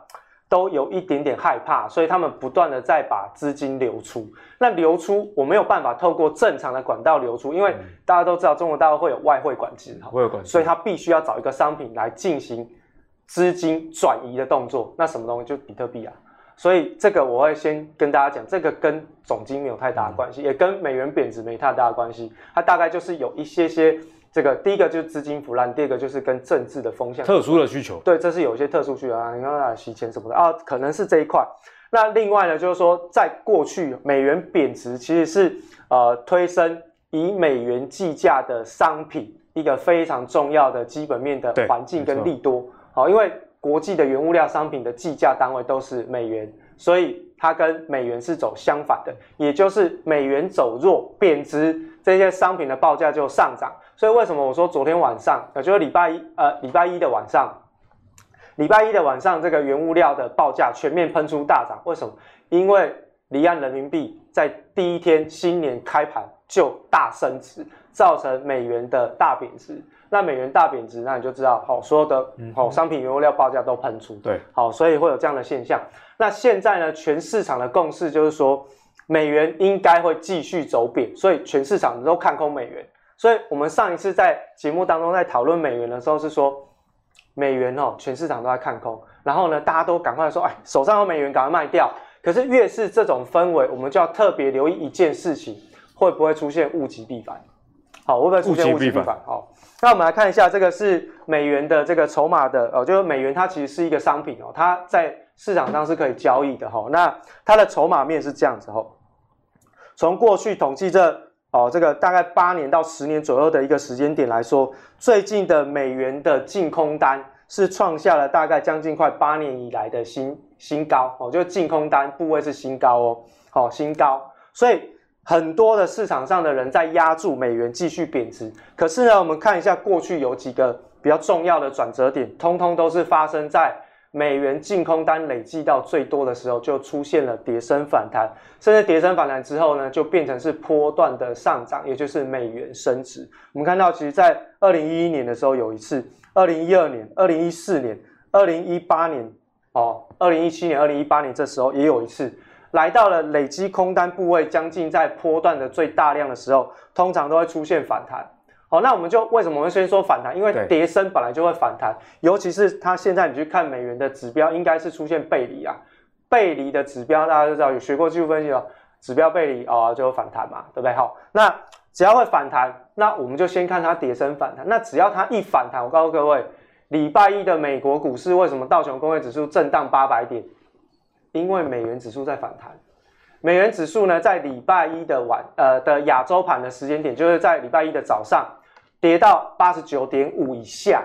都有一点点害怕，所以他们不断的在把资金流出。那流出我没有办法透过正常的管道流出，因为大家都知道中国大陆会有外汇管制，外汇管制，所以他必须要找一个商品来进行资金转移的动作。那什么东西？就比特币啊。所以这个我会先跟大家讲，这个跟总金没有太大的关系，也跟美元贬值没太大的关系。它大概就是有一些些。这个第一个就是资金腐烂，第二个就是跟政治的风向特殊的需求，对，这是有一些特殊需求啊，你看啊，洗钱什么的啊，可能是这一块。那另外呢，就是说，在过去美元贬值其实是呃推升以美元计价的商品一个非常重要的基本面的环境跟利多。好，因为国际的原物料商品的计价单位都是美元，所以它跟美元是走相反的，也就是美元走弱贬值，这些商品的报价就上涨。所以为什么我说昨天晚上，也就是礼拜一，呃，礼拜一的晚上，礼拜一的晚上，这个原物料的报价全面喷出大涨。为什么？因为离岸人民币在第一天新年开盘就大升值，造成美元的大贬值。那美元大贬值，那你就知道，好，所有的好商品原物料报价都喷出。对，好，所以会有这样的现象。那现在呢，全市场的共识就是说，美元应该会继续走贬，所以全市场都看空美元。所以，我们上一次在节目当中在讨论美元的时候，是说美元哦，全市场都在看空，然后呢，大家都赶快说，哎，手上有美元，赶快卖掉。可是越是这种氛围，我们就要特别留意一件事情，会不会出现物极必反？好，会不会出现物极必反？好，那我们来看一下，这个是美元的这个筹码的哦，就是美元它其实是一个商品哦，它在市场上是可以交易的哈。那它的筹码面是这样子哈，从过去统计这。哦，这个大概八年到十年左右的一个时间点来说，最近的美元的净空单是创下了大概将近快八年以来的新新高。哦，就净空单部位是新高哦，好、哦、新高，所以很多的市场上的人在压住美元继续贬值。可是呢，我们看一下过去有几个比较重要的转折点，通通都是发生在美元净空单累计到最多的时候，就出现了跌升反弹，甚至跌升反弹之后呢，就变成是波段的上涨，也就是美元升值。我们看到，其实在二零一一年的时候有一次，二零一二年、二零一四年、二零一八年，哦，二零一七年、二零一八年这时候也有一次。来到了累积空单部位将近在波段的最大量的时候，通常都会出现反弹。好，那我们就为什么会先说反弹？因为跌升本来就会反弹，尤其是它现在你去看美元的指标，应该是出现背离啊。背离的指标大家都知道，有学过技术分析哦，指标背离哦就有反弹嘛，对不对？好，那只要会反弹，那我们就先看它跌升反弹。那只要它一反弹，我告诉各位，礼拜一的美国股市为什么道琼工业指数震荡八百点？因为美元指数在反弹，美元指数呢，在礼拜一的晚，呃的亚洲盘的时间点，就是在礼拜一的早上跌到八十九点五以下，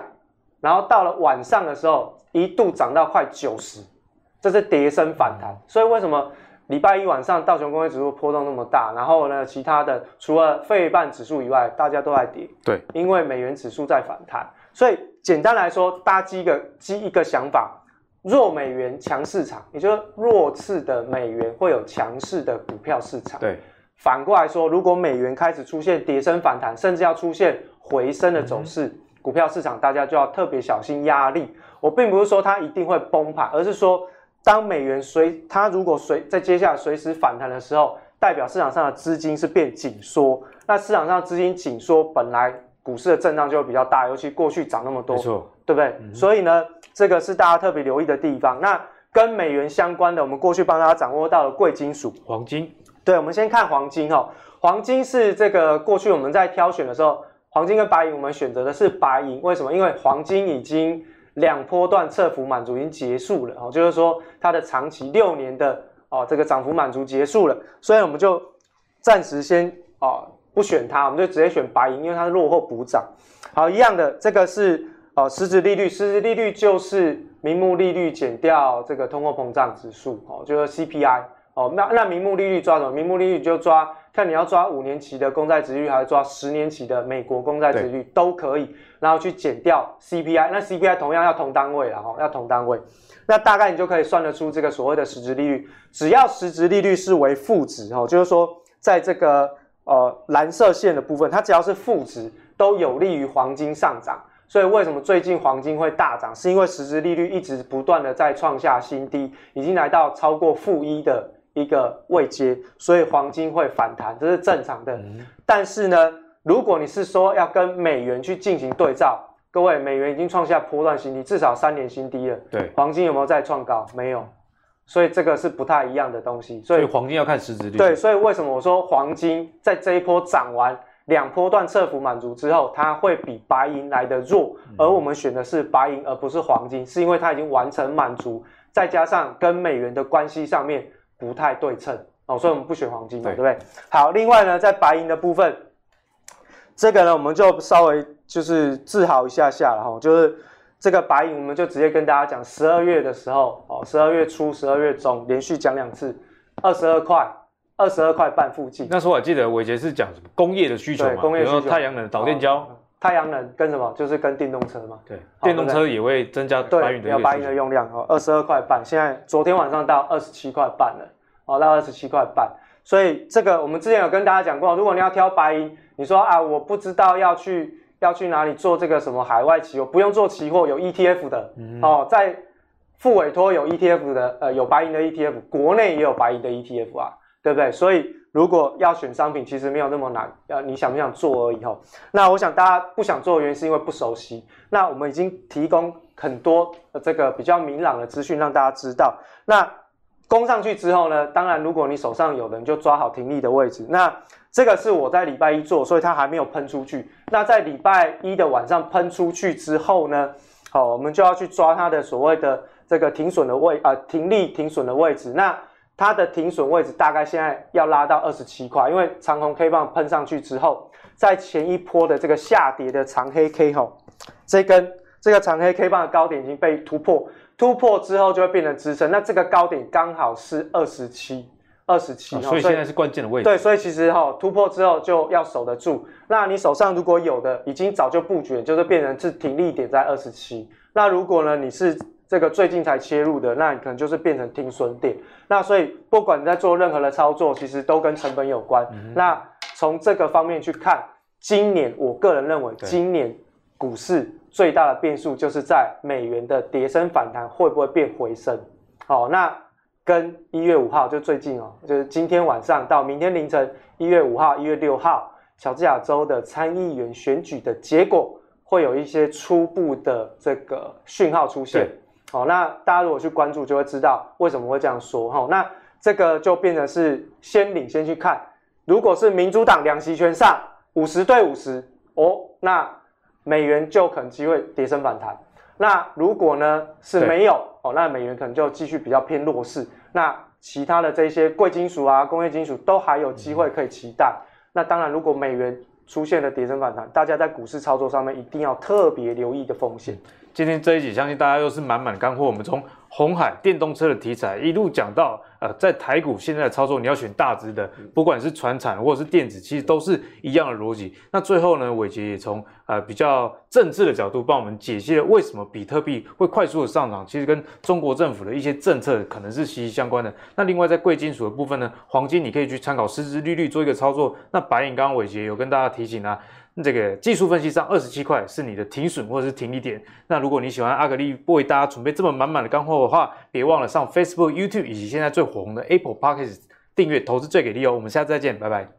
然后到了晚上的时候一度涨到快九十，这是跌升反弹。所以为什么礼拜一晚上道琼工业指数波动那么大？然后呢，其他的除了费半指数以外，大家都在跌。对，因为美元指数在反弹。所以简单来说，大家记一个记一个想法。弱美元强市场，也就是弱势的美元会有强势的股票市场。对，反过来说，如果美元开始出现跌升反弹，甚至要出现回升的走势，嗯、股票市场大家就要特别小心压力。我并不是说它一定会崩盘，而是说当美元随它如果随在接下来随时反弹的时候，代表市场上的资金是变紧缩。那市场上资金紧缩，本来股市的震荡就会比较大，尤其过去涨那么多，没错，对不对？嗯、所以呢。这个是大家特别留意的地方。那跟美元相关的，我们过去帮大家掌握到了贵金属，黄金。对，我们先看黄金哦。黄金是这个过去我们在挑选的时候，黄金跟白银，我们选择的是白银。为什么？因为黄金已经两波段测幅满足已经结束了哦，就是说它的长期六年的哦这个涨幅满足结束了，所以我们就暂时先哦不选它，我们就直接选白银，因为它是落后补涨。好，一样的，这个是。哦，实质利率，实质利率就是名目利率减掉这个通货膨胀指数，哦，就是 CPI。哦，那那名目利率抓什么？名目利率就抓，看你要抓五年期的公债值率，还是抓十年期的美国公债值率都可以，然后去减掉 CPI。那 CPI 同样要同单位了，哈，要同单位。那大概你就可以算得出这个所谓的实质利率。只要实质利率是为负值，哈，就是说在这个呃蓝色线的部分，它只要是负值，都有利于黄金上涨。所以为什么最近黄金会大涨？是因为实质利率一直不断的在创下新低，已经来到超过负一的一个位阶，所以黄金会反弹，这是正常的。嗯、但是呢，如果你是说要跟美元去进行对照，各位，美元已经创下波段新低，至少三年新低了。对，黄金有没有再创高？没有，所以这个是不太一样的东西。所以，黄金要看实质利率。对，所以为什么我说黄金在这一波涨完？两波段测幅满足之后，它会比白银来得弱，而我们选的是白银而不是黄金，是因为它已经完成满足，再加上跟美元的关系上面不太对称哦，所以我们不选黄金嘛，对，对不对？好，另外呢，在白银的部分，这个呢，我们就稍微就是自豪一下下了哈，就是这个白银，我们就直接跟大家讲，十二月的时候哦，十二月初、十二月中连续讲两次，二十二块。二十二块半附近，那时候我还记得伟杰是讲什么工业的需求嘛，工业需求，太阳能、导电胶，太阳能跟什么？就是跟电动车嘛。对，电动车也会增加白银的白银的用量哦。二十二块半，现在昨天晚上到二十七块半了，哦，到二十七块半。所以这个我们之前有跟大家讲过，如果你要挑白银，你说啊，我不知道要去要去哪里做这个什么海外期货，不用做期货，有 ETF 的、嗯、哦，在付委托有 ETF 的，呃，有白银的 ETF，国内也有白银的 ETF 啊。对不对？所以如果要选商品，其实没有那么难，要你想不想做而已吼。那我想大家不想做的原因是因为不熟悉。那我们已经提供很多这个比较明朗的资讯让大家知道。那攻上去之后呢，当然如果你手上有人就抓好停利的位置。那这个是我在礼拜一做，所以它还没有喷出去。那在礼拜一的晚上喷出去之后呢，好，我们就要去抓它的所谓的这个停损的位啊、呃，停利停损的位置。那它的停损位置大概现在要拉到二十七块，因为长红 K 棒喷上去之后，在前一波的这个下跌的长黑 K 吼，这根这个长黑 K 棒的高点已经被突破，突破之后就会变成支撑，那这个高点刚好是二十七，二十七，所以现在是关键的位置。对，所以其实哈、哦、突破之后就要守得住。那你手上如果有的已经早就布局，就是变成是停利点在二十七。那如果呢你是这个最近才切入的，那你可能就是变成停损点。那所以不管你在做任何的操作，其实都跟成本有关。嗯、那从这个方面去看，今年我个人认为，今年股市最大的变数就是在美元的跌升反弹会不会变回升。好，那。跟一月五号就最近哦，就是今天晚上到明天凌晨，一月五号、一月六号，乔治亚州的参议员选举的结果会有一些初步的这个讯号出现。好，那大家如果去关注，就会知道为什么会这样说哈。那这个就变成是先领先去看，如果是民主党两席全上，五十对五十哦，那美元就可能机会跌升反弹。那如果呢是没有哦，那美元可能就继续比较偏弱势。那其他的这些贵金属啊、工业金属都还有机会可以期待。那当然，如果美元出现了跌升反弹，大家在股市操作上面一定要特别留意的风险。今天这一集，相信大家又是满满干货。我们从红海电动车的题材一路讲到，呃，在台股现在的操作，你要选大只的，不管是传产或者是电子，其实都是一样的逻辑。那最后呢，伟杰也从呃比较政治的角度帮我们解析了为什么比特币会快速的上涨，其实跟中国政府的一些政策可能是息息相关的。那另外在贵金属的部分呢，黄金你可以去参考实质利率做一个操作。那白银刚刚伟杰有跟大家提醒啊。这个技术分析上，二十七块是你的停损或者是停利点。那如果你喜欢阿格力为大家准备这么满满的干货的话，别忘了上 Facebook、YouTube 以及现在最火红的 Apple Podcast 订阅投资最给力哦。我们下次再见，拜拜。